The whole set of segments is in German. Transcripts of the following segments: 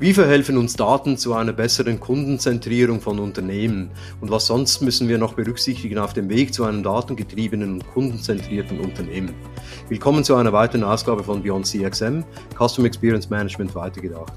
Wie verhelfen uns Daten zu einer besseren Kundenzentrierung von Unternehmen? Und was sonst müssen wir noch berücksichtigen auf dem Weg zu einem datengetriebenen und kundenzentrierten Unternehmen? Willkommen zu einer weiteren Ausgabe von Beyond CXM, Custom Experience Management weitergedacht.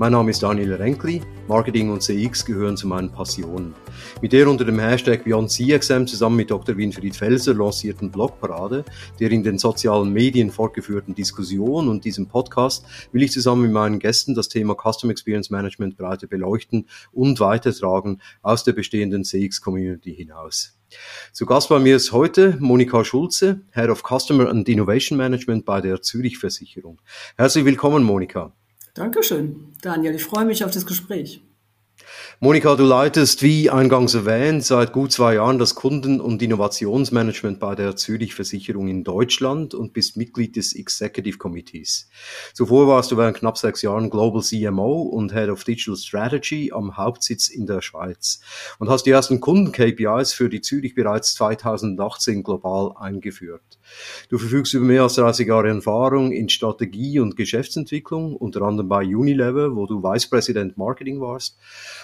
Mein Name ist Daniel Renkli. Marketing und CX gehören zu meinen Passionen. Mit der unter dem Hashtag BeyondCXM zusammen mit Dr. Winfried Felser lancierten Blogparade, der in den sozialen Medien fortgeführten Diskussion und diesem Podcast will ich zusammen mit meinen Gästen das Thema Custom Experience Management breiter beleuchten und weitertragen aus der bestehenden CX-Community hinaus. Zu Gast bei mir ist heute Monika Schulze, Head of Customer and Innovation Management bei der Zürich Versicherung. Herzlich willkommen, Monika. Dankeschön, Daniel. Ich freue mich auf das Gespräch. Monika, du leitest, wie eingangs erwähnt, seit gut zwei Jahren das Kunden- und Innovationsmanagement bei der Zürich Versicherung in Deutschland und bist Mitglied des Executive Committees. Zuvor warst du während knapp sechs Jahren Global CMO und Head of Digital Strategy am Hauptsitz in der Schweiz und hast die ersten Kunden-KPIs für die Zürich bereits 2018 global eingeführt. Du verfügst über mehr als 30 Jahre Erfahrung in Strategie und Geschäftsentwicklung, unter anderem bei Unilever, wo du Vice President Marketing warst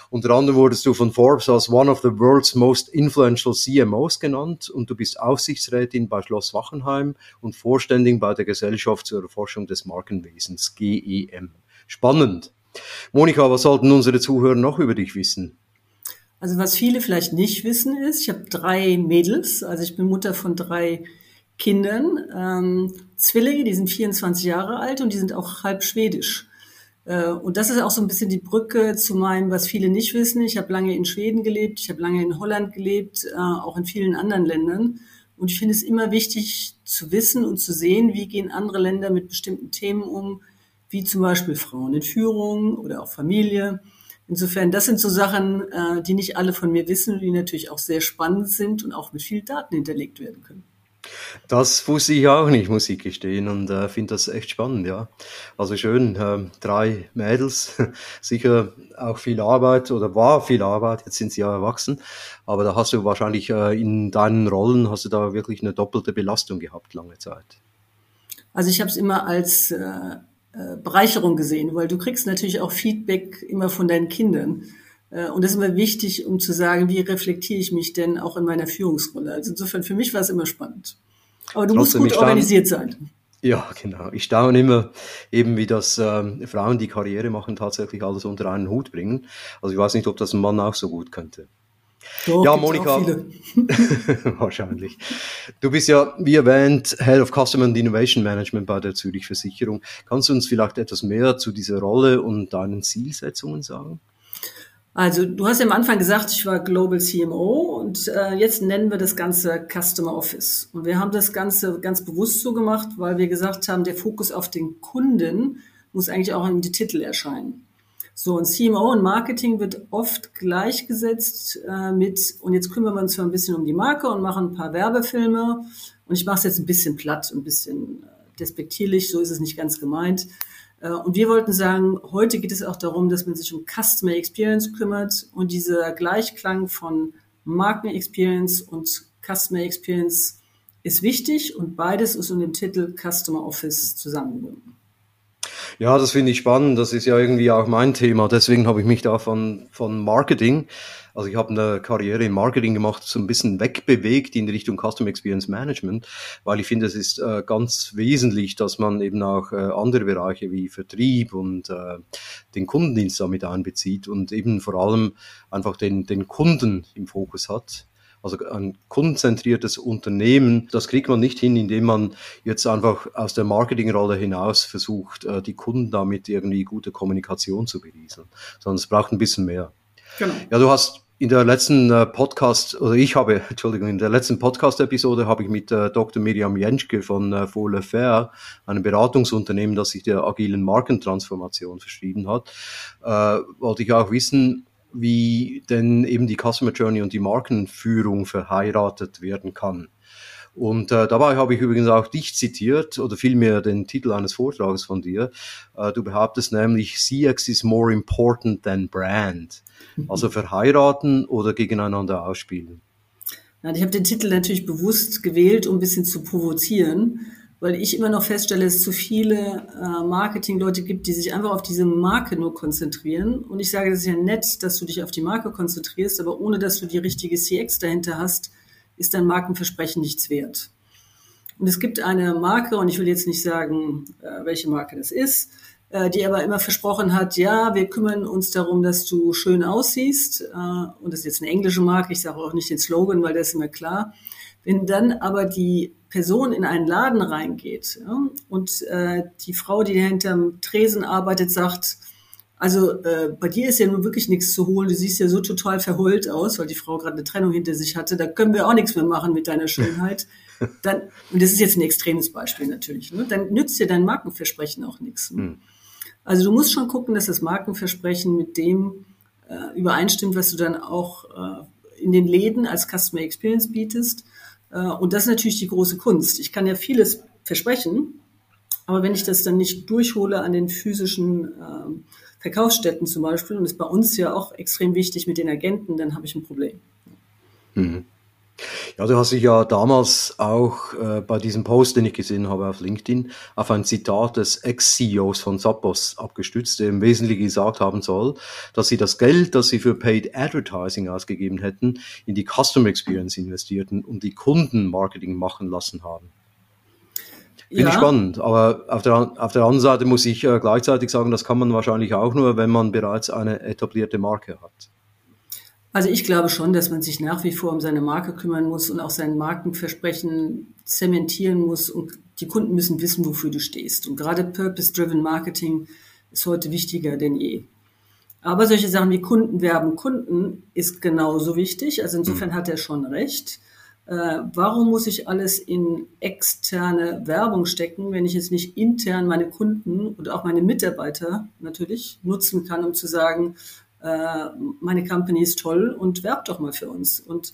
unter anderem wurdest du von Forbes als one of the world's most influential CMOs genannt und du bist Aufsichtsrätin bei Schloss Wachenheim und Vorständin bei der Gesellschaft zur Erforschung des Markenwesens GEM. Spannend. Monika, was sollten unsere Zuhörer noch über dich wissen? Also was viele vielleicht nicht wissen ist, ich habe drei Mädels, also ich bin Mutter von drei Kindern, ähm, Zwillinge, die sind 24 Jahre alt und die sind auch halb schwedisch. Äh, und das ist auch so ein bisschen die Brücke zu meinem, was viele nicht wissen. Ich habe lange in Schweden gelebt, ich habe lange in Holland gelebt, äh, auch in vielen anderen Ländern. Und ich finde es immer wichtig zu wissen und zu sehen, wie gehen andere Länder mit bestimmten Themen um, wie zum Beispiel Frauen in Führung oder auch Familie. Insofern, das sind so Sachen, äh, die nicht alle von mir wissen, die natürlich auch sehr spannend sind und auch mit viel Daten hinterlegt werden können. Das wusste ich auch nicht, muss ich gestehen, und äh, finde das echt spannend, ja. Also schön, äh, drei Mädels, sicher auch viel Arbeit oder war viel Arbeit, jetzt sind sie ja erwachsen, aber da hast du wahrscheinlich äh, in deinen Rollen, hast du da wirklich eine doppelte Belastung gehabt, lange Zeit. Also ich habe es immer als äh, äh, Bereicherung gesehen, weil du kriegst natürlich auch Feedback immer von deinen Kindern. Äh, und das ist immer wichtig, um zu sagen, wie reflektiere ich mich denn auch in meiner Führungsrolle. Also insofern, für mich war es immer spannend. Aber du Trotzdem, musst gut organisiert sein. Ja, genau. Ich staune immer eben, wie das äh, Frauen, die Karriere machen, tatsächlich alles unter einen Hut bringen. Also ich weiß nicht, ob das ein Mann auch so gut könnte. Doch, ja, Monika. wahrscheinlich. Du bist ja, wie erwähnt, Head of Customer and Innovation Management bei der Zürich Versicherung. Kannst du uns vielleicht etwas mehr zu dieser Rolle und deinen Zielsetzungen sagen? Also du hast ja am Anfang gesagt, ich war Global CMO und äh, jetzt nennen wir das Ganze Customer Office. Und wir haben das Ganze ganz bewusst so gemacht, weil wir gesagt haben, der Fokus auf den Kunden muss eigentlich auch in die Titel erscheinen. So, und CMO und Marketing wird oft gleichgesetzt äh, mit, und jetzt kümmern wir uns zwar ein bisschen um die Marke und machen ein paar Werbefilme. Und ich mache es jetzt ein bisschen platt, ein bisschen äh, despektierlich, so ist es nicht ganz gemeint. Äh, und wir wollten sagen, heute geht es auch darum, dass man sich um Customer Experience kümmert und dieser Gleichklang von Marken Experience und Customer Experience ist wichtig und beides ist unter dem Titel Customer Office zusammengebunden. Ja, das finde ich spannend. Das ist ja irgendwie auch mein Thema. Deswegen habe ich mich da von, von Marketing also ich habe eine Karriere im Marketing gemacht, so ein bisschen wegbewegt in Richtung Custom Experience Management, weil ich finde, es ist äh, ganz wesentlich, dass man eben auch äh, andere Bereiche wie Vertrieb und äh, den Kundendienst damit einbezieht und eben vor allem einfach den, den Kunden im Fokus hat. Also ein kundenzentriertes Unternehmen, das kriegt man nicht hin, indem man jetzt einfach aus der Marketingrolle hinaus versucht, äh, die Kunden damit irgendwie gute Kommunikation zu berieseln, sondern es braucht ein bisschen mehr. Genau. Ja, du hast in der letzten äh, Podcast, oder ich habe, Entschuldigung, in der letzten Podcast-Episode habe ich mit äh, Dr. Miriam Jenschke von äh, Fohle Fair, einem Beratungsunternehmen, das sich der agilen Markentransformation verschrieben hat, wollte ich auch wissen, wie denn eben die Customer Journey und die Markenführung verheiratet werden kann. Und äh, dabei habe ich übrigens auch dich zitiert oder vielmehr den Titel eines Vortrages von dir. Äh, du behauptest nämlich, CX is more important than brand. Also verheiraten oder gegeneinander ausspielen. Ja, ich habe den Titel natürlich bewusst gewählt, um ein bisschen zu provozieren. Weil ich immer noch feststelle, es zu viele äh, Marketingleute gibt, die sich einfach auf diese Marke nur konzentrieren. Und ich sage, das ist ja nett, dass du dich auf die Marke konzentrierst, aber ohne dass du die richtige CX dahinter hast, ist dein Markenversprechen nichts wert. Und es gibt eine Marke, und ich will jetzt nicht sagen, äh, welche Marke das ist, äh, die aber immer versprochen hat, ja, wir kümmern uns darum, dass du schön aussiehst. Äh, und das ist jetzt eine englische Marke, ich sage auch nicht den Slogan, weil das ist immer klar. Wenn dann aber die Person in einen Laden reingeht ja, und äh, die Frau, die hinterm Tresen arbeitet, sagt, also äh, bei dir ist ja nun wirklich nichts zu holen. Du siehst ja so total verheult aus, weil die Frau gerade eine Trennung hinter sich hatte. Da können wir auch nichts mehr machen mit deiner Schönheit. Dann, und das ist jetzt ein extremes Beispiel natürlich. Ne? Dann nützt dir dein Markenversprechen auch nichts. Ne? Mhm. Also du musst schon gucken, dass das Markenversprechen mit dem äh, übereinstimmt, was du dann auch äh, in den Läden als Customer Experience bietest. Äh, und das ist natürlich die große Kunst. Ich kann ja vieles versprechen, aber wenn ich das dann nicht durchhole an den physischen ähm, Verkaufsstätten zum Beispiel, und ist bei uns ja auch extrem wichtig mit den Agenten, dann habe ich ein Problem. Mhm. Ja, du hast dich ja damals auch äh, bei diesem Post, den ich gesehen habe auf LinkedIn, auf ein Zitat des Ex-CEOs von Zappos abgestützt, der im Wesentlichen gesagt haben soll, dass sie das Geld, das sie für Paid Advertising ausgegeben hätten, in die Customer Experience investierten und die Kundenmarketing machen lassen haben. Bin ja. ich spannend, aber auf der, auf der anderen Seite muss ich äh, gleichzeitig sagen, das kann man wahrscheinlich auch nur, wenn man bereits eine etablierte Marke hat. Also ich glaube schon, dass man sich nach wie vor um seine Marke kümmern muss und auch sein Markenversprechen zementieren muss und die Kunden müssen wissen, wofür du stehst. Und gerade Purpose-Driven Marketing ist heute wichtiger denn je. Aber solche Sachen wie Kunden werben Kunden ist genauso wichtig. Also insofern hm. hat er schon recht. Äh, warum muss ich alles in externe Werbung stecken, wenn ich jetzt nicht intern meine Kunden und auch meine Mitarbeiter natürlich nutzen kann, um zu sagen, äh, meine Company ist toll und werbt doch mal für uns. Und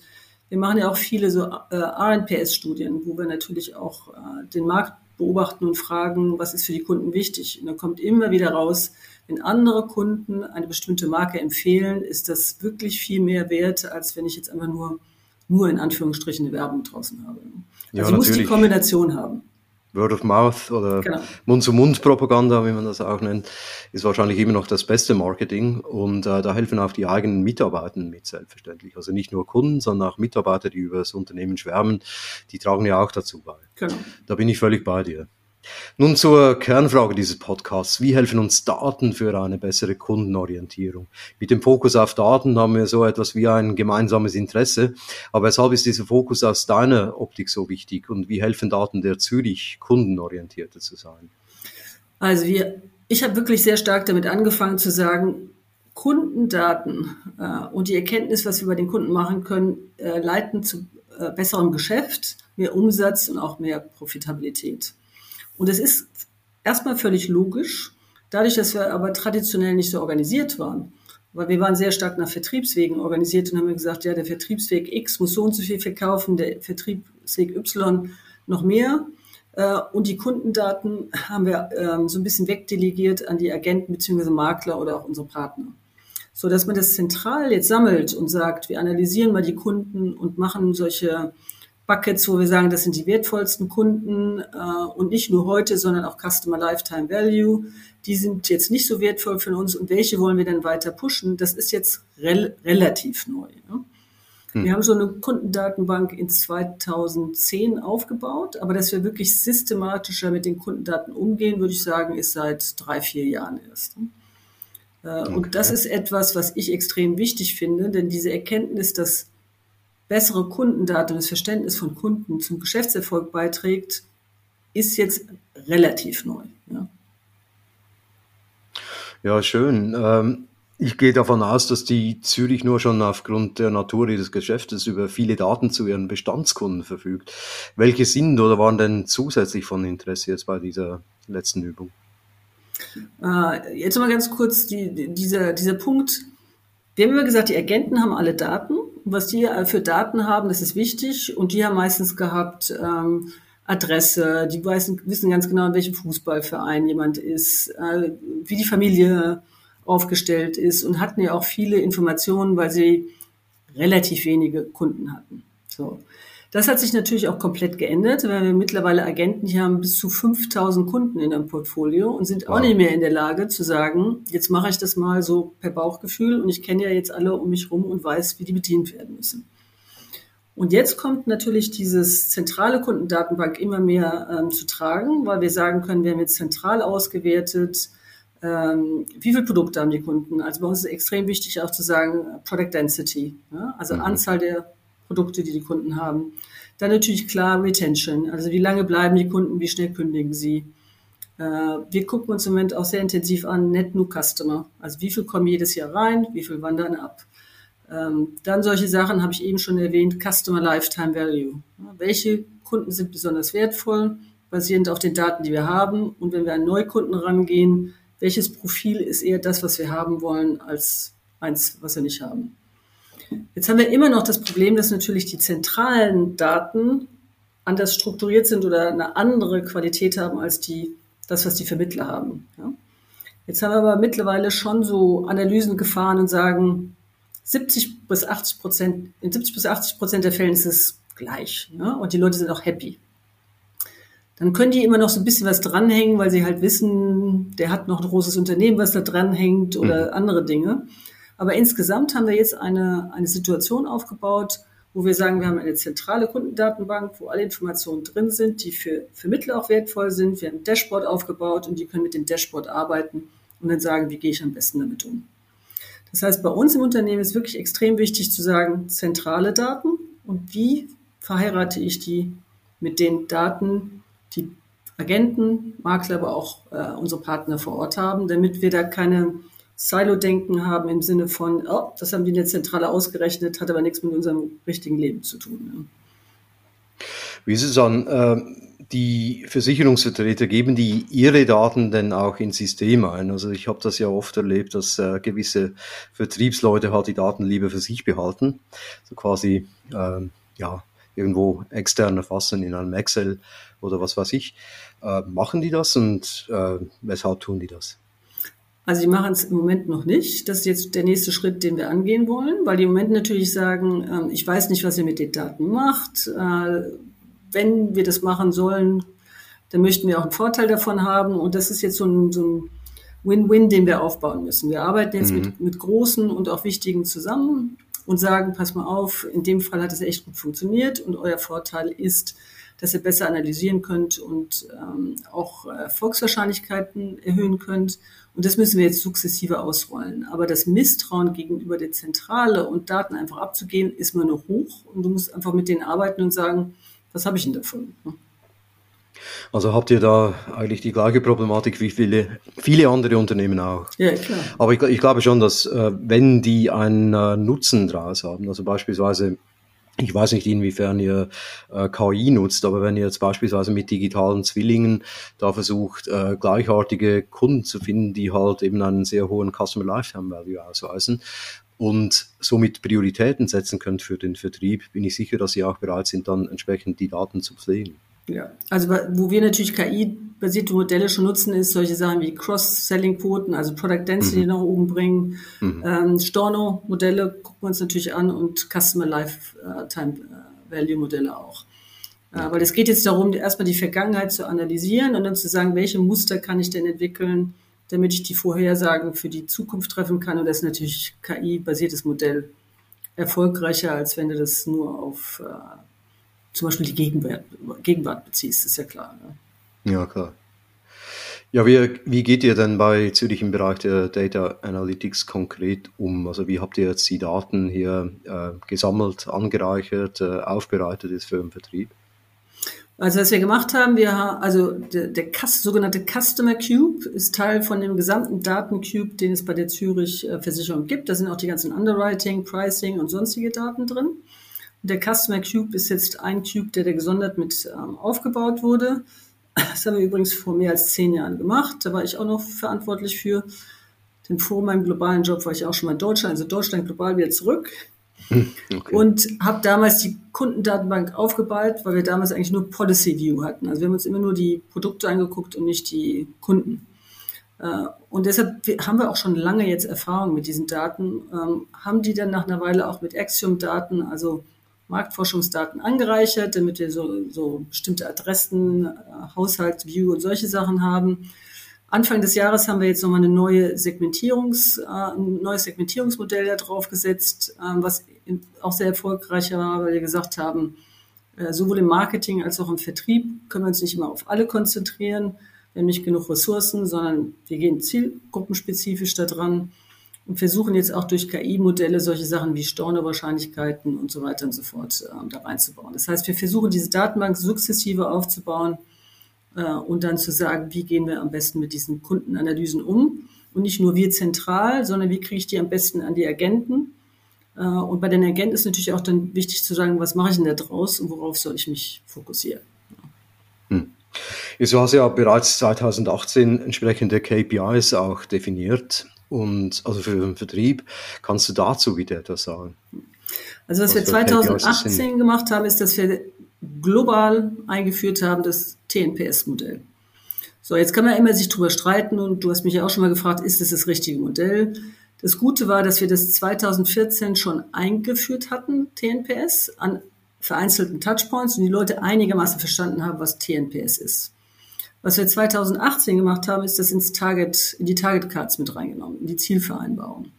wir machen ja auch viele so äh, RNPS-Studien, wo wir natürlich auch äh, den Markt beobachten und fragen, was ist für die Kunden wichtig. Und dann kommt immer wieder raus, wenn andere Kunden eine bestimmte Marke empfehlen, ist das wirklich viel mehr wert, als wenn ich jetzt einfach nur, nur in Anführungsstrichen eine Werbung draußen habe. Also ja, ich muss die Kombination haben. Word of Mouth oder genau. Mund-zu-Mund-Propaganda, wie man das auch nennt, ist wahrscheinlich immer noch das beste Marketing. Und äh, da helfen auch die eigenen Mitarbeiter mit, selbstverständlich. Also nicht nur Kunden, sondern auch Mitarbeiter, die über das Unternehmen schwärmen, die tragen ja auch dazu bei. Genau. Da bin ich völlig bei dir. Nun zur Kernfrage dieses Podcasts. Wie helfen uns Daten für eine bessere Kundenorientierung? Mit dem Fokus auf Daten haben wir so etwas wie ein gemeinsames Interesse. Aber weshalb ist dieser Fokus aus deiner Optik so wichtig? Und wie helfen Daten der Zürich, kundenorientierter zu sein? Also wir, ich habe wirklich sehr stark damit angefangen zu sagen, Kundendaten äh, und die Erkenntnis, was wir bei den Kunden machen können, äh, leiten zu äh, besserem Geschäft, mehr Umsatz und auch mehr Profitabilität. Und es ist erstmal völlig logisch, dadurch, dass wir aber traditionell nicht so organisiert waren. Weil wir waren sehr stark nach Vertriebswegen organisiert und haben gesagt, ja, der Vertriebsweg X muss so und so viel verkaufen, der Vertriebsweg Y noch mehr. Äh, und die Kundendaten haben wir ähm, so ein bisschen wegdelegiert an die Agenten bzw. Makler oder auch unsere Partner. So dass man das zentral jetzt sammelt und sagt, wir analysieren mal die Kunden und machen solche Buckets, wo wir sagen, das sind die wertvollsten Kunden äh, und nicht nur heute, sondern auch Customer Lifetime Value. Die sind jetzt nicht so wertvoll für uns und welche wollen wir dann weiter pushen? Das ist jetzt rel relativ neu. Ne? Hm. Wir haben so eine Kundendatenbank in 2010 aufgebaut, aber dass wir wirklich systematischer mit den Kundendaten umgehen, würde ich sagen, ist seit drei, vier Jahren erst. Ne? Äh, okay. Und das ist etwas, was ich extrem wichtig finde, denn diese Erkenntnis, dass bessere Kundendaten, das Verständnis von Kunden zum Geschäftserfolg beiträgt, ist jetzt relativ neu. Ja, ja schön. Ähm, ich gehe davon aus, dass die Zürich nur schon aufgrund der Natur ihres Geschäftes über viele Daten zu ihren Bestandskunden verfügt. Welche sind oder waren denn zusätzlich von Interesse jetzt bei dieser letzten Übung? Äh, jetzt mal ganz kurz die, dieser, dieser Punkt. Wir haben immer gesagt, die Agenten haben alle Daten was die für Daten haben, das ist wichtig. Und die haben meistens gehabt ähm, Adresse, die wissen, wissen ganz genau, in welchem Fußballverein jemand ist, äh, wie die Familie aufgestellt ist und hatten ja auch viele Informationen, weil sie relativ wenige Kunden hatten. So. Das hat sich natürlich auch komplett geändert, weil wir mittlerweile Agenten hier haben bis zu 5000 Kunden in einem Portfolio und sind wow. auch nicht mehr in der Lage zu sagen, jetzt mache ich das mal so per Bauchgefühl und ich kenne ja jetzt alle um mich rum und weiß, wie die bedient werden müssen. Und jetzt kommt natürlich dieses zentrale Kundendatenbank immer mehr ähm, zu tragen, weil wir sagen können, wir haben jetzt zentral ausgewertet, ähm, wie viele Produkte haben die Kunden. Also bei uns ist es extrem wichtig auch zu sagen, Product Density, ja? also mhm. Anzahl der Produkte, die die Kunden haben. Dann natürlich klar Retention, also wie lange bleiben die Kunden, wie schnell kündigen sie. Äh, wir gucken uns im Moment auch sehr intensiv an Net New Customer, also wie viel kommen jedes Jahr rein, wie viel wandern ab. Ähm, dann solche Sachen habe ich eben schon erwähnt, Customer Lifetime Value. Welche Kunden sind besonders wertvoll, basierend auf den Daten, die wir haben. Und wenn wir an Neukunden rangehen, welches Profil ist eher das, was wir haben wollen, als eins, was wir nicht haben. Jetzt haben wir immer noch das Problem, dass natürlich die zentralen Daten anders strukturiert sind oder eine andere Qualität haben als die, das, was die Vermittler haben. Ja? Jetzt haben wir aber mittlerweile schon so Analysen gefahren und sagen, 70 bis 80 Prozent, in 70 bis 80 Prozent der Fällen ist es gleich. Ja? Und die Leute sind auch happy. Dann können die immer noch so ein bisschen was dranhängen, weil sie halt wissen, der hat noch ein großes Unternehmen, was da dranhängt oder mhm. andere Dinge. Aber insgesamt haben wir jetzt eine, eine Situation aufgebaut, wo wir sagen, wir haben eine zentrale Kundendatenbank, wo alle Informationen drin sind, die für Vermittler auch wertvoll sind. Wir haben ein Dashboard aufgebaut und die können mit dem Dashboard arbeiten und dann sagen, wie gehe ich am besten damit um. Das heißt, bei uns im Unternehmen ist wirklich extrem wichtig zu sagen, zentrale Daten und wie verheirate ich die mit den Daten, die Agenten, Makler, aber auch äh, unsere Partner vor Ort haben, damit wir da keine Silo-Denken haben im Sinne von, oh, das haben die in der Zentrale ausgerechnet, hat aber nichts mit unserem richtigen Leben zu tun. Wie ist es an, äh, die Versicherungsvertreter, geben die ihre Daten denn auch ins System ein? Also ich habe das ja oft erlebt, dass äh, gewisse Vertriebsleute halt die Daten lieber für sich behalten, so quasi äh, ja irgendwo extern erfassen in einem Excel oder was weiß ich. Äh, machen die das und äh, weshalb tun die das? Also die machen es im Moment noch nicht. Das ist jetzt der nächste Schritt, den wir angehen wollen, weil die im Moment natürlich sagen, ähm, ich weiß nicht, was ihr mit den Daten macht. Äh, wenn wir das machen sollen, dann möchten wir auch einen Vorteil davon haben. Und das ist jetzt so ein, so ein Win-Win, den wir aufbauen müssen. Wir arbeiten jetzt mhm. mit, mit großen und auch wichtigen zusammen und sagen, pass mal auf, in dem Fall hat es echt gut funktioniert und euer Vorteil ist, dass ihr besser analysieren könnt und ähm, auch Erfolgswahrscheinlichkeiten erhöhen könnt. Und das müssen wir jetzt sukzessive ausrollen. Aber das Misstrauen gegenüber der Zentrale und Daten einfach abzugehen, ist immer noch hoch. Und du musst einfach mit denen arbeiten und sagen, was habe ich denn davon? Also habt ihr da eigentlich die gleiche Problematik wie viele, viele andere Unternehmen auch. Ja, klar. Aber ich, ich glaube schon, dass äh, wenn die einen äh, Nutzen draus haben, also beispielsweise ich weiß nicht, inwiefern ihr äh, KI nutzt, aber wenn ihr jetzt beispielsweise mit digitalen Zwillingen da versucht, äh, gleichartige Kunden zu finden, die halt eben einen sehr hohen Customer Lifetime Value ausweisen und somit Prioritäten setzen könnt für den Vertrieb, bin ich sicher, dass ihr auch bereit sind, dann entsprechend die Daten zu pflegen. Ja, also wo wir natürlich KI-basierte Modelle schon nutzen, ist solche Sachen wie Cross-Selling-Quoten, also Product Density mhm. nach oben bringen. Mhm. Ähm, Storno-Modelle gucken wir uns natürlich an und Customer Lifetime äh, Value-Modelle auch. Äh, weil es geht jetzt darum, erstmal die Vergangenheit zu analysieren und dann zu sagen, welche Muster kann ich denn entwickeln, damit ich die Vorhersagen für die Zukunft treffen kann. Und das ist natürlich KI-basiertes Modell erfolgreicher, als wenn du das nur auf äh, zum Beispiel die Gegenwart, Gegenwart beziehst, ist ja klar. Ne? Ja, klar. Ja, wie, wie geht ihr denn bei Zürich im Bereich der Data Analytics konkret um? Also wie habt ihr jetzt die Daten hier äh, gesammelt, angereichert, äh, aufbereitet ist für den Vertrieb? Also was wir gemacht haben, wir also der, der sogenannte Customer Cube ist Teil von dem gesamten Datencube, den es bei der Zürich äh, Versicherung gibt. Da sind auch die ganzen Underwriting, Pricing und sonstige Daten drin. Der Customer Cube ist jetzt ein Cube, der da gesondert mit ähm, aufgebaut wurde. Das haben wir übrigens vor mehr als zehn Jahren gemacht. Da war ich auch noch verantwortlich für. Denn vor meinem globalen Job war ich auch schon mal in Deutschland, also Deutschland global wieder zurück. Okay. Und habe damals die Kundendatenbank aufgebaut, weil wir damals eigentlich nur Policy View hatten. Also wir haben uns immer nur die Produkte angeguckt und nicht die Kunden. Äh, und deshalb haben wir auch schon lange jetzt Erfahrung mit diesen Daten, ähm, haben die dann nach einer Weile auch mit Axiom-Daten, also Marktforschungsdaten angereichert, damit wir so, so bestimmte Adressen, äh, Haushaltsview und solche Sachen haben. Anfang des Jahres haben wir jetzt nochmal eine neue Segmentierungs, äh, ein neues Segmentierungsmodell da drauf gesetzt, äh, was auch sehr erfolgreich war, weil wir gesagt haben, sowohl im Marketing als auch im Vertrieb können wir uns nicht immer auf alle konzentrieren. Wir haben nicht genug Ressourcen, sondern wir gehen zielgruppenspezifisch da dran und versuchen jetzt auch durch KI-Modelle solche Sachen wie Stornowahrscheinlichkeiten und so weiter und so fort äh, da reinzubauen. Das heißt, wir versuchen diese Datenbank sukzessive aufzubauen äh, und dann zu sagen, wie gehen wir am besten mit diesen Kundenanalysen um. Und nicht nur wir zentral, sondern wie kriege ich die am besten an die Agenten. Äh, und bei den Agenten ist natürlich auch dann wichtig zu sagen, was mache ich denn da draus und worauf soll ich mich fokussieren. Hm. Du hast ja bereits 2018 entsprechende KPIs auch definiert und also für den Vertrieb. Kannst du dazu wieder etwas sagen? Also was, was wir 2018 gemacht haben, ist, dass wir global eingeführt haben, das TNPS-Modell. So, jetzt kann man immer sich drüber streiten und du hast mich ja auch schon mal gefragt, ist das das richtige Modell? Das Gute war, dass wir das 2014 schon eingeführt hatten, TNPS, an vereinzelten Touchpoints und die Leute einigermaßen verstanden haben, was TNPS ist. Was wir 2018 gemacht haben, ist das ins Target, in die Target Cards mit reingenommen, in die Zielvereinbarung.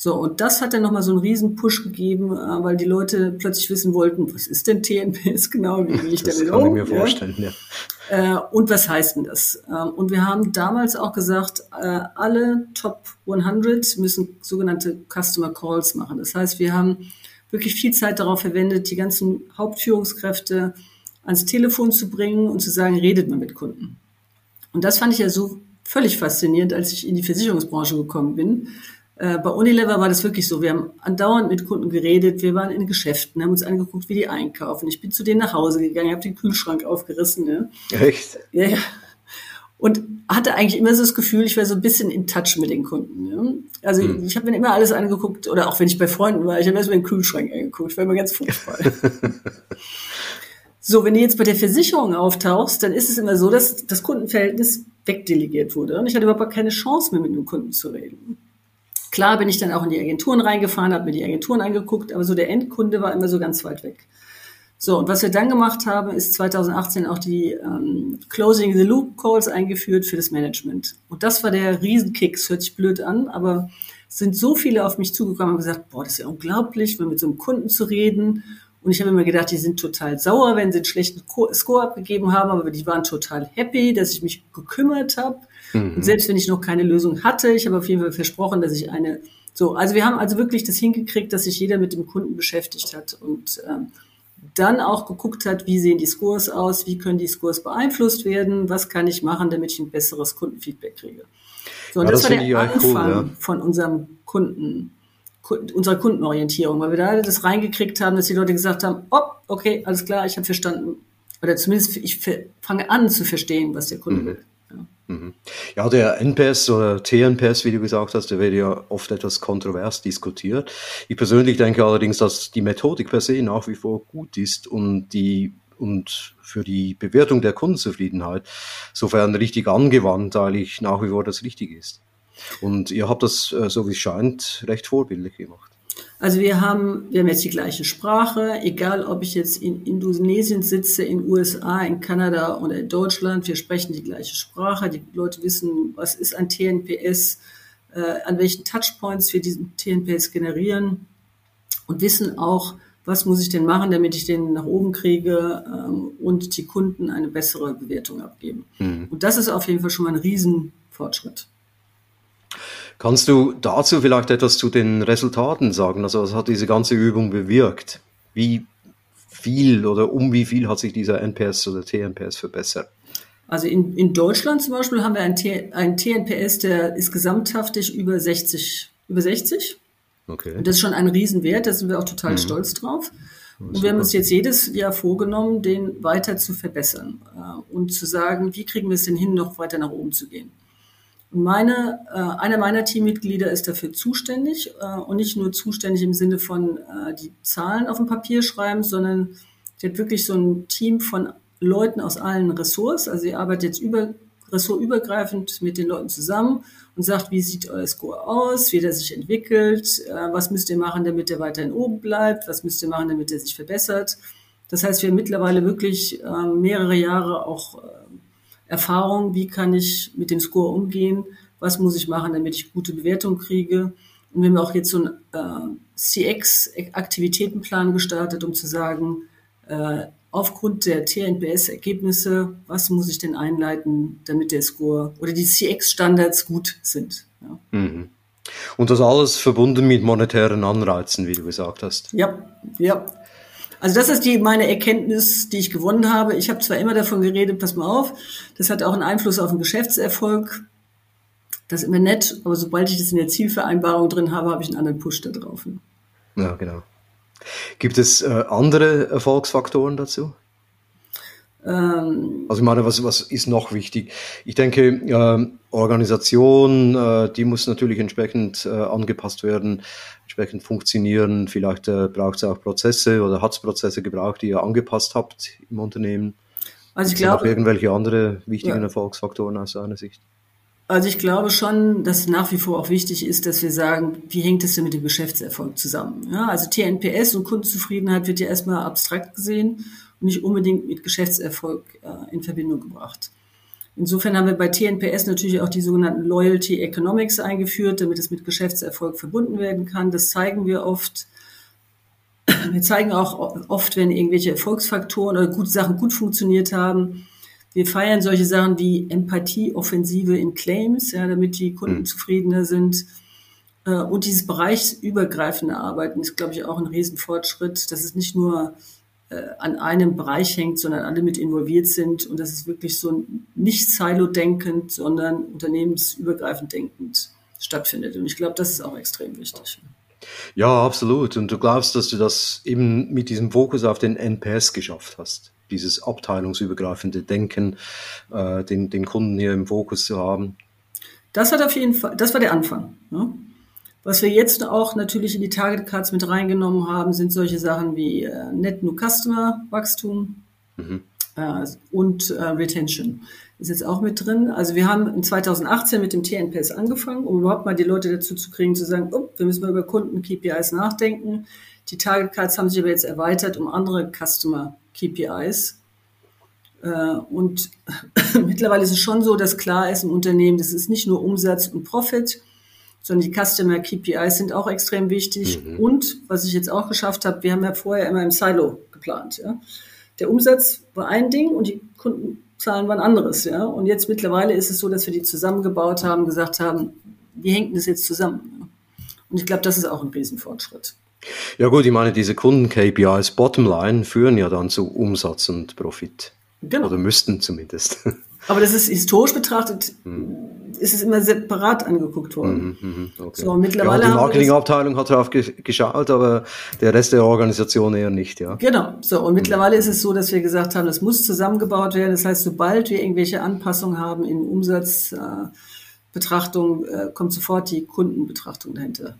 So, und das hat dann nochmal so einen riesen Push gegeben, äh, weil die Leute plötzlich wissen wollten, was ist denn TNPS genau, wie will ich das damit um? Das kann ich mir vorstellen, ja. Äh, und was heißt denn das? Ähm, und wir haben damals auch gesagt, äh, alle Top 100 müssen sogenannte Customer Calls machen. Das heißt, wir haben wirklich viel Zeit darauf verwendet, die ganzen Hauptführungskräfte ans Telefon zu bringen und zu sagen, redet man mit Kunden. Und das fand ich ja so völlig faszinierend, als ich in die Versicherungsbranche gekommen bin, äh, bei Unilever war das wirklich so. Wir haben andauernd mit Kunden geredet. Wir waren in Geschäften, haben uns angeguckt, wie die einkaufen. Ich bin zu denen nach Hause gegangen, habe den Kühlschrank aufgerissen. Ne? Echt? Ja, ja. Und hatte eigentlich immer so das Gefühl, ich wäre so ein bisschen in Touch mit den Kunden. Ne? Also hm. ich habe mir immer alles angeguckt, oder auch wenn ich bei Freunden war, ich habe erstmal den Kühlschrank angeguckt. Ich war immer ganz furchtbar. so, wenn du jetzt bei der Versicherung auftauchst, dann ist es immer so, dass das Kundenverhältnis wegdelegiert wurde. Und ich hatte überhaupt keine Chance mehr, mit dem Kunden zu reden. Klar bin ich dann auch in die Agenturen reingefahren, habe mir die Agenturen angeguckt, aber so der Endkunde war immer so ganz weit weg. So, und was wir dann gemacht haben, ist 2018 auch die ähm, Closing the Loop Calls eingeführt für das Management. Und das war der Riesenkick. Es hört sich blöd an, aber sind so viele auf mich zugekommen und gesagt, boah, das ist ja unglaublich, mit so einem Kunden zu reden. Und ich habe immer gedacht, die sind total sauer, wenn sie einen schlechten Score abgegeben haben, aber die waren total happy, dass ich mich gekümmert habe. Mhm. Und selbst wenn ich noch keine Lösung hatte, ich habe auf jeden Fall versprochen, dass ich eine so, also wir haben also wirklich das hingekriegt, dass sich jeder mit dem Kunden beschäftigt hat und ähm, dann auch geguckt hat, wie sehen die Scores aus, wie können die Scores beeinflusst werden, was kann ich machen, damit ich ein besseres Kundenfeedback kriege. So, und ja, das, das war der Anfang cool, ja. von unserem Kunden, unserer Kundenorientierung, weil wir da das reingekriegt haben, dass die Leute gesagt haben, oh, okay, alles klar, ich habe verstanden. Oder zumindest ich fange an zu verstehen, was der Kunde mhm. will. Mhm. Ja, der NPS oder TNPS, wie du gesagt hast, der wird ja oft etwas kontrovers diskutiert. Ich persönlich denke allerdings, dass die Methodik per se nach wie vor gut ist und die und für die Bewertung der Kundenzufriedenheit sofern richtig angewandt eigentlich nach wie vor das Richtige ist. Und ihr habt das, äh, so wie es scheint, recht vorbildlich gemacht. Also wir haben, wir haben jetzt die gleiche Sprache, egal ob ich jetzt in Indonesien sitze, in USA, in Kanada oder in Deutschland, wir sprechen die gleiche Sprache. Die Leute wissen, was ist ein TNPS, äh, an welchen Touchpoints wir diesen TNPS generieren und wissen auch, was muss ich denn machen, damit ich den nach oben kriege ähm, und die Kunden eine bessere Bewertung abgeben. Mhm. Und das ist auf jeden Fall schon mal ein Riesenfortschritt. Kannst du dazu vielleicht etwas zu den Resultaten sagen? Also was hat diese ganze Übung bewirkt? Wie viel oder um wie viel hat sich dieser NPS oder TNPS verbessert? Also in, in Deutschland zum Beispiel haben wir einen, T, einen TNPS, der ist gesamthaftig über 60. Über 60. Okay. Und das ist schon ein Riesenwert, da sind wir auch total mhm. stolz drauf. Und wir haben uns jetzt jedes Jahr vorgenommen, den weiter zu verbessern äh, und zu sagen, wie kriegen wir es denn hin, noch weiter nach oben zu gehen. Meine, äh, einer meiner Teammitglieder ist dafür zuständig äh, und nicht nur zuständig im Sinne von äh, die Zahlen auf dem Papier schreiben, sondern sie hat wirklich so ein Team von Leuten aus allen Ressorts. Also sie arbeitet jetzt über ressortübergreifend mit den Leuten zusammen und sagt, wie sieht euer Score aus, wie der sich entwickelt, äh, was müsst ihr machen, damit er weiterhin oben bleibt, was müsst ihr machen, damit er sich verbessert. Das heißt, wir haben mittlerweile wirklich äh, mehrere Jahre auch äh, Erfahrung, wie kann ich mit dem Score umgehen, was muss ich machen, damit ich gute Bewertung kriege. Und wir haben auch jetzt so einen äh, CX-Aktivitätenplan gestartet, um zu sagen, äh, aufgrund der TNPS-Ergebnisse, was muss ich denn einleiten, damit der Score oder die CX-Standards gut sind. Ja. Mhm. Und das alles verbunden mit monetären Anreizen, wie du gesagt hast. Ja, ja. Also das ist die meine Erkenntnis, die ich gewonnen habe. Ich habe zwar immer davon geredet, pass mal auf, das hat auch einen Einfluss auf den Geschäftserfolg. Das ist immer nett, aber sobald ich das in der Zielvereinbarung drin habe, habe ich einen anderen Push da drauf. Ja, genau. Gibt es äh, andere Erfolgsfaktoren dazu? Ähm, also ich meine, was, was ist noch wichtig? Ich denke, äh, Organisation, äh, die muss natürlich entsprechend äh, angepasst werden, entsprechend funktionieren. Vielleicht äh, braucht es auch Prozesse oder hat es Prozesse gebraucht, die ihr angepasst habt im Unternehmen. Also ich glaube, irgendwelche andere wichtigen ja. Erfolgsfaktoren aus deiner Sicht? Also ich glaube schon, dass nach wie vor auch wichtig ist, dass wir sagen, wie hängt es denn mit dem Geschäftserfolg zusammen? Ja, also TNPS und Kundenzufriedenheit wird ja erstmal abstrakt gesehen nicht unbedingt mit Geschäftserfolg äh, in Verbindung gebracht. Insofern haben wir bei TNPS natürlich auch die sogenannten Loyalty Economics eingeführt, damit es mit Geschäftserfolg verbunden werden kann. Das zeigen wir oft. Wir zeigen auch oft, wenn irgendwelche Erfolgsfaktoren oder gute Sachen gut funktioniert haben, wir feiern solche Sachen wie Empathie-Offensive in Claims, ja, damit die Kunden mhm. zufriedener sind. Äh, und dieses bereichsübergreifende Arbeiten ist, glaube ich, auch ein Riesenfortschritt, dass es nicht nur an einem Bereich hängt, sondern alle mit involviert sind und dass es wirklich so nicht silo-denkend, sondern unternehmensübergreifend denkend stattfindet. Und ich glaube, das ist auch extrem wichtig. Ja, absolut. Und du glaubst, dass du das eben mit diesem Fokus auf den NPS geschafft hast? dieses abteilungsübergreifende Denken, äh, den, den Kunden hier im Fokus zu haben. Das hat auf jeden Fall, das war der Anfang. Ne? Was wir jetzt auch natürlich in die Target Cards mit reingenommen haben, sind solche Sachen wie äh, Net New Customer Wachstum mhm. äh, und äh, Retention ist jetzt auch mit drin. Also wir haben in 2018 mit dem TNPS angefangen, um überhaupt mal die Leute dazu zu kriegen, zu sagen, oh, wir müssen mal über Kunden-KPIs nachdenken. Die Target Cards haben sich aber jetzt erweitert um andere Customer KPIs. Äh, und mittlerweile ist es schon so, dass klar ist im Unternehmen, das ist nicht nur Umsatz und Profit, sondern die Customer KPIs sind auch extrem wichtig. Mhm. Und was ich jetzt auch geschafft habe, wir haben ja vorher immer im Silo geplant. Ja. Der Umsatz war ein Ding und die Kundenzahlen waren anderes. Ja. Und jetzt mittlerweile ist es so, dass wir die zusammengebaut haben, gesagt haben, wie hängt das jetzt zusammen? Und ich glaube, das ist auch ein Riesenfortschritt. Ja gut, ich meine, diese Kunden-KPIs Bottomline führen ja dann zu Umsatz und Profit. Genau. Oder müssten zumindest. Aber das ist historisch betrachtet, hm. ist es immer separat angeguckt worden. Mhm, mhm okay. So, mittlerweile ja, die Marketingabteilung hat darauf geschaut, aber der Rest der Organisation eher nicht, ja. Genau. So, und mittlerweile mhm. ist es so, dass wir gesagt haben, das muss zusammengebaut werden. Das heißt, sobald wir irgendwelche Anpassungen haben in Umsatzbetrachtung, äh, äh, kommt sofort die Kundenbetrachtung dahinter.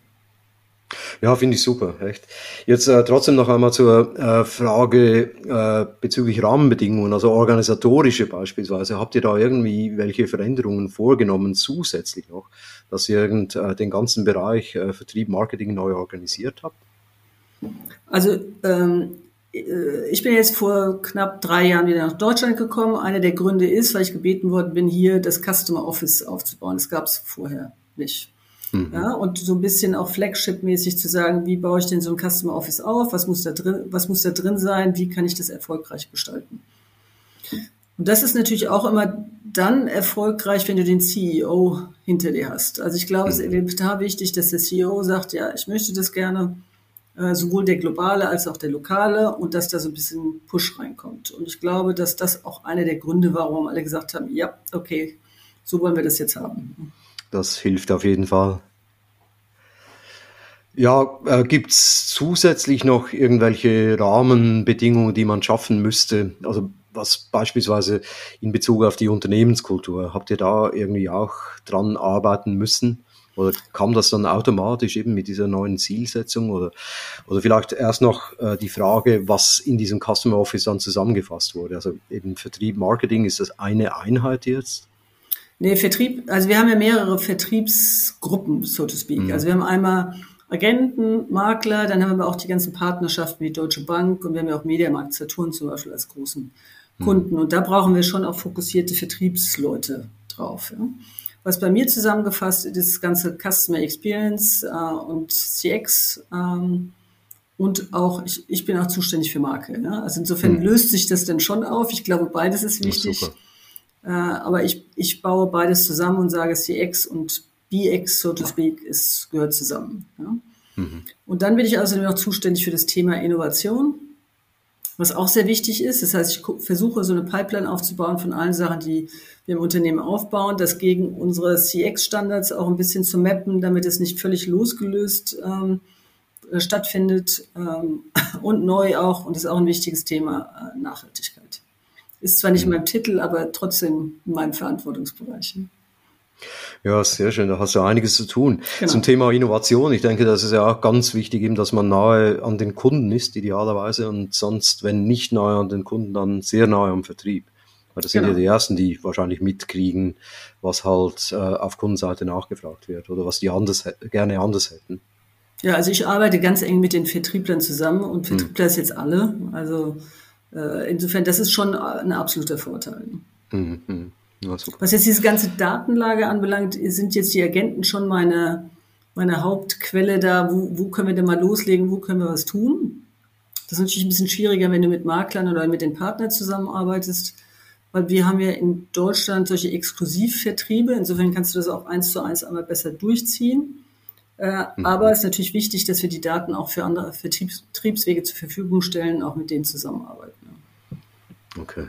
Ja, finde ich super, echt. Jetzt äh, trotzdem noch einmal zur äh, Frage äh, bezüglich Rahmenbedingungen, also organisatorische beispielsweise. Habt ihr da irgendwie welche Veränderungen vorgenommen zusätzlich noch, dass ihr irgend äh, den ganzen Bereich äh, Vertrieb, Marketing neu organisiert habt? Also ähm, äh, ich bin jetzt vor knapp drei Jahren wieder nach Deutschland gekommen. Einer der Gründe ist, weil ich gebeten worden bin, hier das Customer Office aufzubauen. Das gab es vorher nicht. Mhm. Ja, und so ein bisschen auch Flagship-mäßig zu sagen, wie baue ich denn so ein Customer Office auf? Was muss da drin, was muss da drin sein? Wie kann ich das erfolgreich gestalten? Und das ist natürlich auch immer dann erfolgreich, wenn du den CEO hinter dir hast. Also ich glaube, es ist mhm. elementar wichtig, dass der CEO sagt, ja, ich möchte das gerne, äh, sowohl der globale als auch der lokale und dass da so ein bisschen Push reinkommt. Und ich glaube, dass das auch einer der Gründe war, warum alle gesagt haben, ja, okay, so wollen wir das jetzt haben. Das hilft auf jeden Fall. Ja, äh, gibt es zusätzlich noch irgendwelche Rahmenbedingungen, die man schaffen müsste? Also was beispielsweise in Bezug auf die Unternehmenskultur, habt ihr da irgendwie auch dran arbeiten müssen? Oder kam das dann automatisch eben mit dieser neuen Zielsetzung? Oder, oder vielleicht erst noch äh, die Frage, was in diesem Customer Office dann zusammengefasst wurde. Also eben Vertrieb, Marketing, ist das eine Einheit jetzt? Nee, Vertrieb, also wir haben ja mehrere Vertriebsgruppen, so to speak. Mhm. Also wir haben einmal Agenten, Makler, dann haben wir auch die ganzen Partnerschaften wie Deutsche Bank und wir haben ja auch Mediamarkt Saturn zum Beispiel als großen mhm. Kunden. Und da brauchen wir schon auch fokussierte Vertriebsleute drauf. Ja. Was bei mir zusammengefasst ist, das ganze Customer Experience äh, und CX ähm, und auch, ich, ich bin auch zuständig für Marke. Ja. Also insofern mhm. löst sich das dann schon auf. Ich glaube, beides ist wichtig. Äh, aber ich, ich baue beides zusammen und sage CX und BX, so to speak, ist, gehört zusammen. Ja. Mhm. Und dann bin ich außerdem auch zuständig für das Thema Innovation, was auch sehr wichtig ist. Das heißt, ich versuche so eine Pipeline aufzubauen von allen Sachen, die wir im Unternehmen aufbauen, das gegen unsere CX-Standards auch ein bisschen zu mappen, damit es nicht völlig losgelöst ähm, äh, stattfindet ähm, und neu auch, und das ist auch ein wichtiges Thema, äh, Nachhaltigkeit. Ist zwar nicht mhm. meinem Titel, aber trotzdem in meinem Verantwortungsbereich. Ja, sehr schön. Da hast du einiges zu tun. Genau. Zum Thema Innovation. Ich denke, das ist ja auch ganz wichtig, eben, dass man nahe an den Kunden ist, idealerweise. Und sonst, wenn nicht nahe an den Kunden, dann sehr nahe am Vertrieb. Weil das genau. sind ja genau. die Ersten, die wahrscheinlich mitkriegen, was halt äh, auf Kundenseite nachgefragt wird oder was die anders, gerne anders hätten. Ja, also ich arbeite ganz eng mit den Vertrieblern zusammen und hm. Vertriebler hm. ist jetzt alle. Also insofern, das ist schon ein absoluter Vorteil. Hm, hm. Ja, Was jetzt diese ganze Datenlage anbelangt, sind jetzt die Agenten schon meine, meine Hauptquelle da, wo, wo können wir denn mal loslegen, wo können wir was tun? Das ist natürlich ein bisschen schwieriger, wenn du mit Maklern oder mit den Partnern zusammenarbeitest, weil wir haben ja in Deutschland solche Exklusivvertriebe. Insofern kannst du das auch eins zu eins einmal besser durchziehen. Äh, mhm. Aber es ist natürlich wichtig, dass wir die Daten auch für andere Vertriebswege zur Verfügung stellen, auch mit denen zusammenarbeiten. Okay.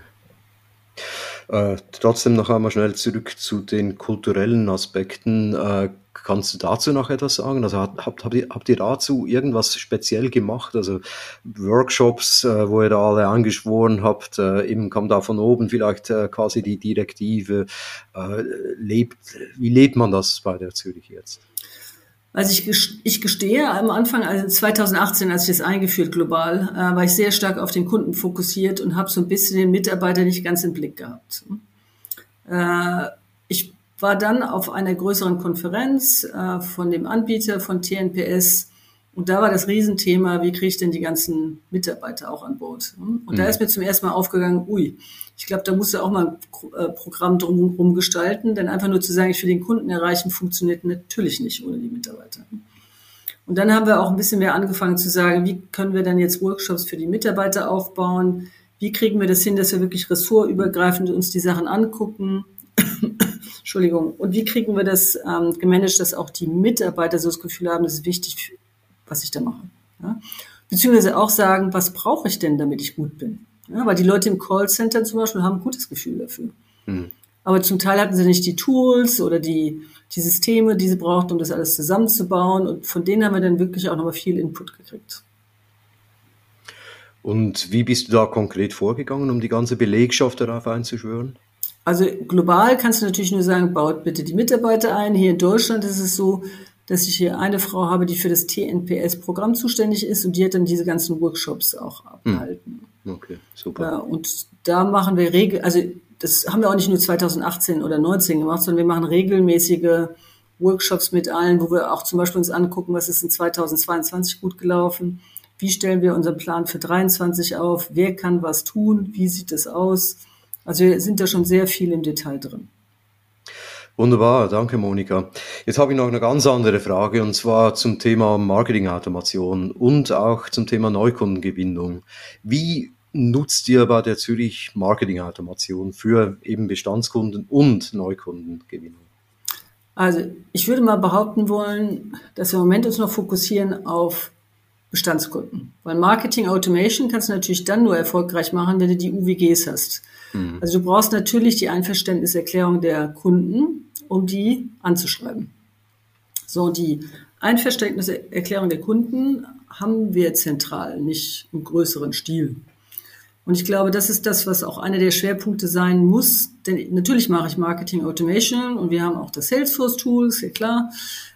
Äh, trotzdem noch einmal schnell zurück zu den kulturellen Aspekten. Äh, kannst du dazu noch etwas sagen? Also habt, habt, ihr, habt ihr dazu irgendwas speziell gemacht? Also Workshops, äh, wo ihr da alle angeschworen habt, äh, eben kam da von oben vielleicht äh, quasi die Direktive. Lebt, wie lebt man das bei der Zürich jetzt? Also ich, ich gestehe, am Anfang, also 2018, als ich das eingeführt global, äh, war ich sehr stark auf den Kunden fokussiert und habe so ein bisschen den Mitarbeiter nicht ganz im Blick gehabt. Äh, ich war dann auf einer größeren Konferenz äh, von dem Anbieter von TNPS und da war das Riesenthema, wie kriege ich denn die ganzen Mitarbeiter auch an Bord? Und mhm. da ist mir zum ersten Mal aufgegangen, ui, ich glaube, da musst du auch mal ein äh, Programm drumherum gestalten, denn einfach nur zu sagen, ich will den Kunden erreichen, funktioniert natürlich nicht ohne die Mitarbeiter. Und dann haben wir auch ein bisschen mehr angefangen zu sagen, wie können wir dann jetzt Workshops für die Mitarbeiter aufbauen? Wie kriegen wir das hin, dass wir wirklich ressortübergreifend uns die Sachen angucken? Entschuldigung. Und wie kriegen wir das ähm, gemanagt, dass auch die Mitarbeiter so das Gefühl haben, das ist wichtig was ich da mache. Ja? Beziehungsweise auch sagen, was brauche ich denn, damit ich gut bin? Ja, weil die Leute im Callcenter zum Beispiel haben ein gutes Gefühl dafür. Mhm. Aber zum Teil hatten sie nicht die Tools oder die, die Systeme, die sie brauchten, um das alles zusammenzubauen. Und von denen haben wir dann wirklich auch nochmal viel Input gekriegt. Und wie bist du da konkret vorgegangen, um die ganze Belegschaft darauf einzuschwören? Also global kannst du natürlich nur sagen, baut bitte die Mitarbeiter ein. Hier in Deutschland ist es so, dass ich hier eine Frau habe, die für das TNPS-Programm zuständig ist und die hat dann diese ganzen Workshops auch abgehalten. Hm. Okay, super. Ja, und da machen wir regel, also das haben wir auch nicht nur 2018 oder 2019 gemacht, sondern wir machen regelmäßige Workshops mit allen, wo wir auch zum Beispiel uns angucken, was ist in 2022 gut gelaufen, wie stellen wir unseren Plan für 23 auf, wer kann was tun, wie sieht es aus. Also wir sind da schon sehr viel im Detail drin. Wunderbar, danke Monika. Jetzt habe ich noch eine ganz andere Frage und zwar zum Thema Marketingautomation und auch zum Thema Neukundengewinnung. Wie nutzt ihr bei der Zürich Marketingautomation für eben Bestandskunden und Neukundengewinnung? Also ich würde mal behaupten wollen, dass wir im Moment uns noch fokussieren auf Bestandskunden. Weil Marketing Automation kannst du natürlich dann nur erfolgreich machen, wenn du die UWGs hast. Mhm. Also du brauchst natürlich die Einverständniserklärung der Kunden um die anzuschreiben. So, die Einverständniserklärung der Kunden haben wir zentral, nicht im größeren Stil. Und ich glaube, das ist das, was auch einer der Schwerpunkte sein muss. Denn natürlich mache ich Marketing Automation und wir haben auch das Salesforce Tool, ist ja klar.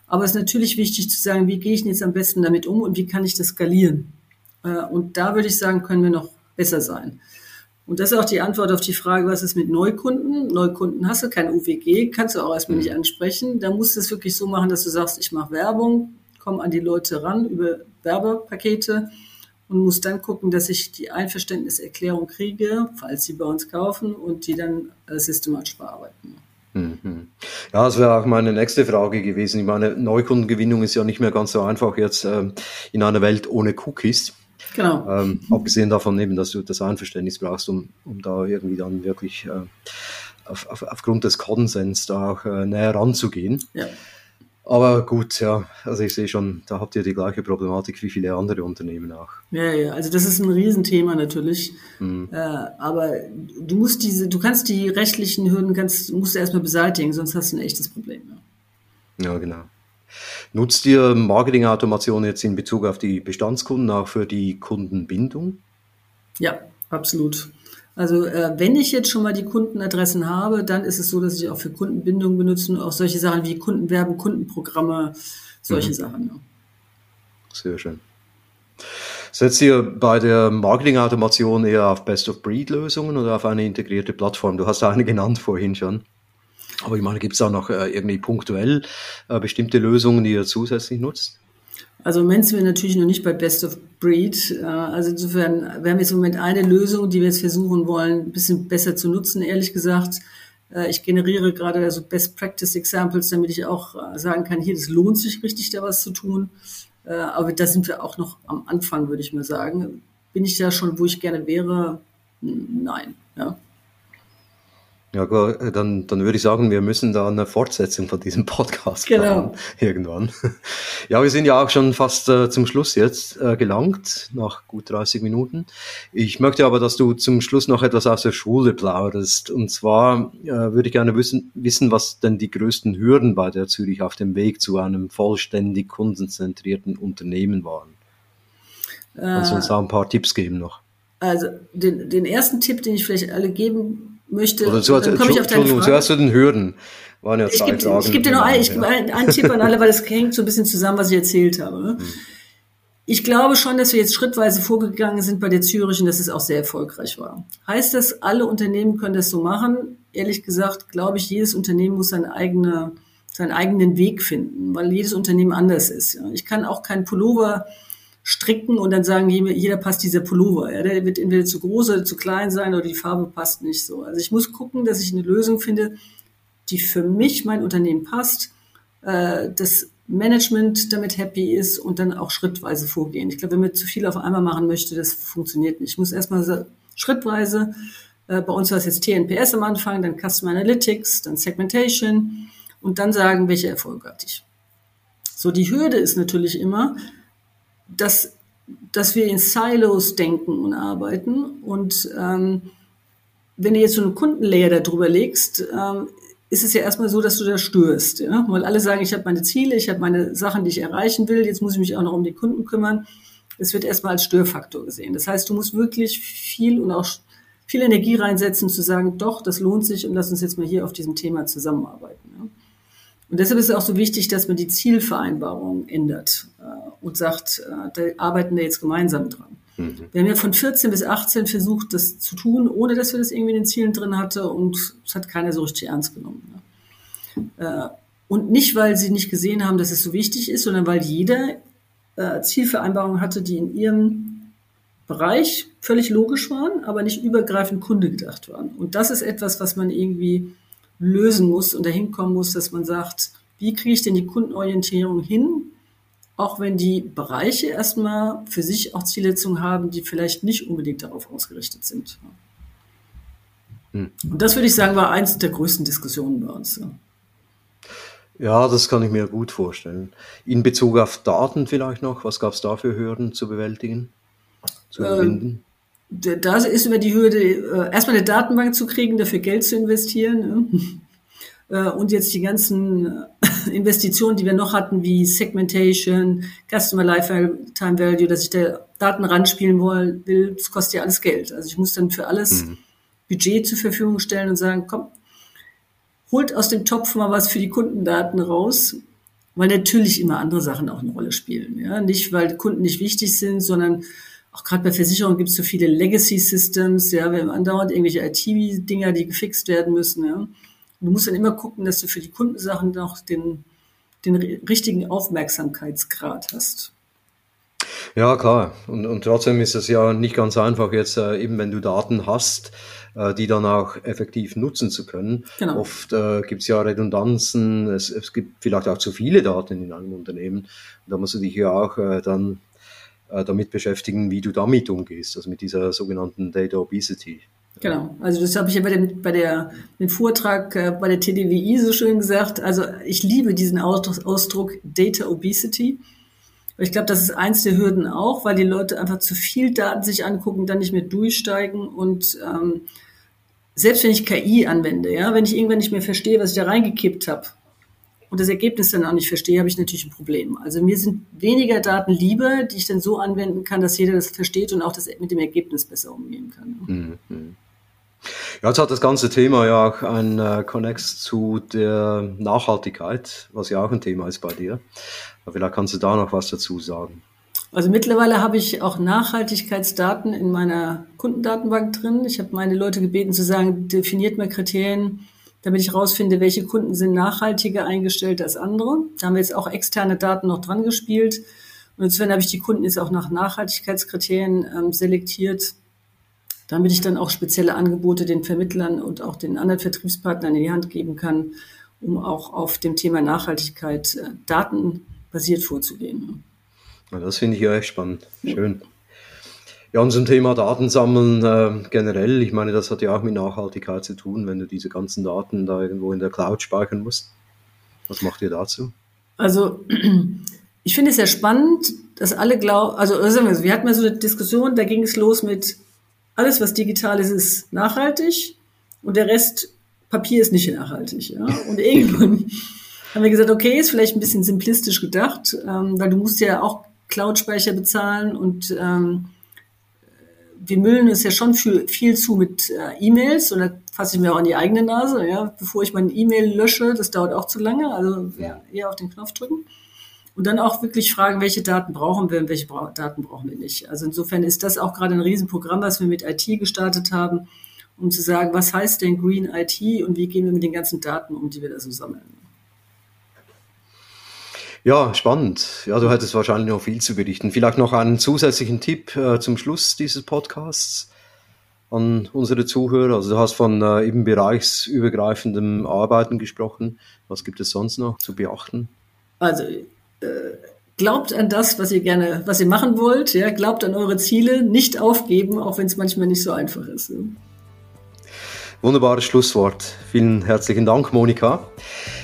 Aber es ist natürlich wichtig zu sagen, wie gehe ich jetzt am besten damit um und wie kann ich das skalieren? Äh, und da würde ich sagen, können wir noch besser sein. Und das ist auch die Antwort auf die Frage, was ist mit Neukunden? Neukunden hast du kein UWG, kannst du auch erstmal nicht mhm. ansprechen. Da musst du es wirklich so machen, dass du sagst, ich mache Werbung, komme an die Leute ran über Werbepakete und muss dann gucken, dass ich die Einverständniserklärung kriege, falls sie bei uns kaufen und die dann äh, systematisch bearbeiten. Mhm. Ja, das wäre auch meine nächste Frage gewesen. Ich meine, Neukundengewinnung ist ja nicht mehr ganz so einfach jetzt ähm, in einer Welt ohne Cookies. Genau. Ähm, abgesehen davon eben, dass du das Einverständnis brauchst, um, um da irgendwie dann wirklich äh, auf, auf, aufgrund des Konsens da auch äh, näher ranzugehen. Ja. Aber gut, ja, also ich sehe schon, da habt ihr die gleiche Problematik wie viele andere Unternehmen auch. Ja, ja, also das ist ein Riesenthema natürlich. Mhm. Äh, aber du musst diese, du kannst die rechtlichen Hürden, kannst, musst du erstmal beseitigen, sonst hast du ein echtes Problem. Ja, ja genau. Nutzt ihr Marketing-Automation jetzt in Bezug auf die Bestandskunden auch für die Kundenbindung? Ja, absolut. Also äh, wenn ich jetzt schon mal die Kundenadressen habe, dann ist es so, dass ich auch für Kundenbindung benutze und auch solche Sachen wie Kundenwerben, Kundenprogramme, solche mhm. Sachen. Ja. Sehr schön. Setzt ihr bei der Marketing-Automation eher auf Best-of-Breed-Lösungen oder auf eine integrierte Plattform? Du hast eine genannt vorhin schon. Aber ich meine, gibt es auch noch äh, irgendwie punktuell äh, bestimmte Lösungen, die ihr zusätzlich nutzt? Also im Moment sind wir natürlich noch nicht bei Best of Breed. Äh, also insofern, wir haben jetzt im Moment eine Lösung, die wir jetzt versuchen wollen, ein bisschen besser zu nutzen, ehrlich gesagt. Äh, ich generiere gerade also Best Practice Examples, damit ich auch äh, sagen kann, hier, das lohnt sich richtig, da was zu tun. Aber da sind wir auch noch am Anfang, würde ich mal sagen. Bin ich da schon, wo ich gerne wäre? Nein. Ja. Ja, äh, dann, dann würde ich sagen, wir müssen da eine Fortsetzung von diesem Podcast genau. machen, irgendwann. Ja, wir sind ja auch schon fast äh, zum Schluss jetzt äh, gelangt, nach gut 30 Minuten. Ich möchte aber, dass du zum Schluss noch etwas aus der Schule plauderst. Und zwar äh, würde ich gerne wissen, wissen, was denn die größten Hürden bei der Zürich auf dem Weg zu einem vollständig kundenzentrierten Unternehmen waren. Kannst du uns da ein paar Tipps geben noch? Also den, den ersten Tipp, den ich vielleicht alle geben möchte, Oder so, dann komme ich auf deine Frage. Zuerst zu den Hürden. Waren ja ich gebe geb dir noch ein, ich gebe einen, einen Tipp an alle, weil das hängt so ein bisschen zusammen, was ich erzählt habe. Ne? Hm. Ich glaube schon, dass wir jetzt schrittweise vorgegangen sind bei der Zürich und dass es auch sehr erfolgreich war. Heißt das, alle Unternehmen können das so machen? Ehrlich gesagt, glaube ich, jedes Unternehmen muss seine eigene, seinen eigenen Weg finden, weil jedes Unternehmen anders ist. Ich kann auch keinen Pullover stricken und dann sagen, jeder passt dieser Pullover. Ja, der wird entweder zu groß oder zu klein sein oder die Farbe passt nicht so. Also ich muss gucken, dass ich eine Lösung finde, die für mich, mein Unternehmen passt, äh, das Management damit happy ist und dann auch schrittweise vorgehen. Ich glaube, wenn man zu viel auf einmal machen möchte, das funktioniert nicht. Ich muss erstmal schrittweise, äh, bei uns war es jetzt TNPS am Anfang, dann Customer Analytics, dann Segmentation und dann sagen, welche Erfolge hatte ich. So, die Hürde ist natürlich immer, dass, dass wir in Silos denken und arbeiten. Und ähm, wenn du jetzt so einen Kundenlayer darüber legst, ähm, ist es ja erstmal so, dass du da störst. Ja? Weil alle sagen, ich habe meine Ziele, ich habe meine Sachen, die ich erreichen will, jetzt muss ich mich auch noch um die Kunden kümmern. Es wird erstmal als Störfaktor gesehen. Das heißt, du musst wirklich viel und auch viel Energie reinsetzen, zu sagen, doch, das lohnt sich und lass uns jetzt mal hier auf diesem Thema zusammenarbeiten. Und deshalb ist es auch so wichtig, dass man die Zielvereinbarung ändert äh, und sagt, äh, da arbeiten wir jetzt gemeinsam dran. Mhm. Wir haben ja von 14 bis 18 versucht, das zu tun, ohne dass wir das irgendwie in den Zielen drin hatte und es hat keiner so richtig ernst genommen. Ne? Äh, und nicht, weil sie nicht gesehen haben, dass es so wichtig ist, sondern weil jeder äh, Zielvereinbarungen hatte, die in ihrem Bereich völlig logisch waren, aber nicht übergreifend Kunde gedacht waren. Und das ist etwas, was man irgendwie lösen muss und dahin kommen muss, dass man sagt, wie kriege ich denn die Kundenorientierung hin, auch wenn die Bereiche erstmal für sich auch Zielsetzungen haben, die vielleicht nicht unbedingt darauf ausgerichtet sind. Hm. Und das würde ich sagen, war eins der größten Diskussionen bei uns. Ja. das kann ich mir gut vorstellen. In Bezug auf Daten vielleicht noch, was gab es da für Hürden zu bewältigen, zu überwinden? Ähm, da ist über die Hürde, äh, erstmal eine Datenbank zu kriegen, dafür Geld zu investieren. Äh, und jetzt die ganzen Investitionen, die wir noch hatten, wie Segmentation, Customer Lifetime Value, dass ich da Daten ranspielen will, das kostet ja alles Geld. Also ich muss dann für alles mhm. Budget zur Verfügung stellen und sagen, komm, holt aus dem Topf mal was für die Kundendaten raus, weil natürlich immer andere Sachen auch eine Rolle spielen. Ja? Nicht, weil Kunden nicht wichtig sind, sondern auch gerade bei Versicherungen gibt es so viele Legacy Systems, ja, wir haben andauernd irgendwelche IT-Dinger, die gefixt werden müssen, ja. du musst dann immer gucken, dass du für die Kundensachen noch den, den richtigen Aufmerksamkeitsgrad hast. Ja, klar. Und, und trotzdem ist es ja nicht ganz einfach jetzt, äh, eben wenn du Daten hast, äh, die dann auch effektiv nutzen zu können. Genau. Oft äh, gibt es ja Redundanzen, es, es gibt vielleicht auch zu viele Daten in einem Unternehmen. da musst du dich ja auch äh, dann äh, damit beschäftigen, wie du damit umgehst, also mit dieser sogenannten Data Obesity. Genau, also das habe ich ja bei dem, bei der, dem Vortrag äh, bei der TDWI so schön gesagt. Also ich liebe diesen Ausdruck Data Obesity. Ich glaube, das ist eins der Hürden auch, weil die Leute einfach zu viel Daten sich angucken, dann nicht mehr durchsteigen und ähm, selbst wenn ich KI anwende, ja, wenn ich irgendwann nicht mehr verstehe, was ich da reingekippt habe, und das Ergebnis dann auch nicht verstehe, habe ich natürlich ein Problem. Also mir sind weniger Daten lieber, die ich dann so anwenden kann, dass jeder das versteht und auch das mit dem Ergebnis besser umgehen kann. Mhm. Ja, jetzt hat das ganze Thema ja auch ein äh, Connex zu der Nachhaltigkeit, was ja auch ein Thema ist bei dir. Aber vielleicht kannst du da noch was dazu sagen. Also mittlerweile habe ich auch Nachhaltigkeitsdaten in meiner Kundendatenbank drin. Ich habe meine Leute gebeten zu sagen, definiert mal Kriterien, damit ich herausfinde, welche Kunden sind nachhaltiger eingestellt als andere. Da haben wir jetzt auch externe Daten noch dran gespielt. Und insofern habe ich die Kunden jetzt auch nach Nachhaltigkeitskriterien ähm, selektiert, damit ich dann auch spezielle Angebote den Vermittlern und auch den anderen Vertriebspartnern in die Hand geben kann, um auch auf dem Thema Nachhaltigkeit äh, datenbasiert vorzugehen. Das finde ich ja echt spannend. Schön. Ja. Ja, und zum Thema Datensammeln äh, generell, ich meine, das hat ja auch mit Nachhaltigkeit zu tun, wenn du diese ganzen Daten da irgendwo in der Cloud speichern musst. Was macht ihr dazu? Also, ich finde es sehr spannend, dass alle glauben, also, wir, wir hatten mal so eine Diskussion, da ging es los mit, alles, was digital ist, ist nachhaltig und der Rest Papier ist nicht nachhaltig. Ja? Und irgendwann haben wir gesagt, okay, ist vielleicht ein bisschen simplistisch gedacht, ähm, weil du musst ja auch Cloud-Speicher bezahlen und ähm, wir müllen es ja schon viel, viel zu mit äh, E-Mails und da fasse ich mir auch an die eigene Nase, ja, bevor ich meine E-Mail lösche, das dauert auch zu lange, also ja, eher auf den Knopf drücken. Und dann auch wirklich fragen, welche Daten brauchen wir und welche Bra Daten brauchen wir nicht. Also insofern ist das auch gerade ein Riesenprogramm, was wir mit IT gestartet haben, um zu sagen, was heißt denn Green IT und wie gehen wir mit den ganzen Daten um, die wir da so sammeln. Ja, spannend. Ja, du hättest wahrscheinlich noch viel zu berichten. Vielleicht noch einen zusätzlichen Tipp äh, zum Schluss dieses Podcasts an unsere Zuhörer. Also du hast von äh, eben bereichsübergreifendem Arbeiten gesprochen. Was gibt es sonst noch zu beachten? Also äh, glaubt an das, was ihr gerne, was ihr machen wollt. Ja, glaubt an eure Ziele, nicht aufgeben, auch wenn es manchmal nicht so einfach ist. Ja. Wunderbares Schlusswort. Vielen herzlichen Dank, Monika.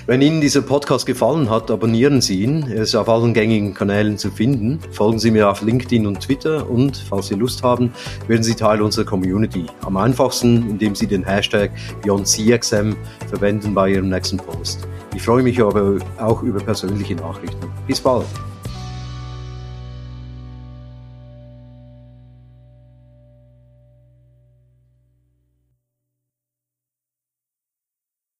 Wenn Ihnen dieser Podcast gefallen hat, abonnieren Sie ihn. Er ist auf allen gängigen Kanälen zu finden. Folgen Sie mir auf LinkedIn und Twitter und, falls Sie Lust haben, werden Sie Teil unserer Community. Am einfachsten, indem Sie den Hashtag BeyondCXM verwenden bei Ihrem nächsten Post. Ich freue mich aber auch über persönliche Nachrichten. Bis bald.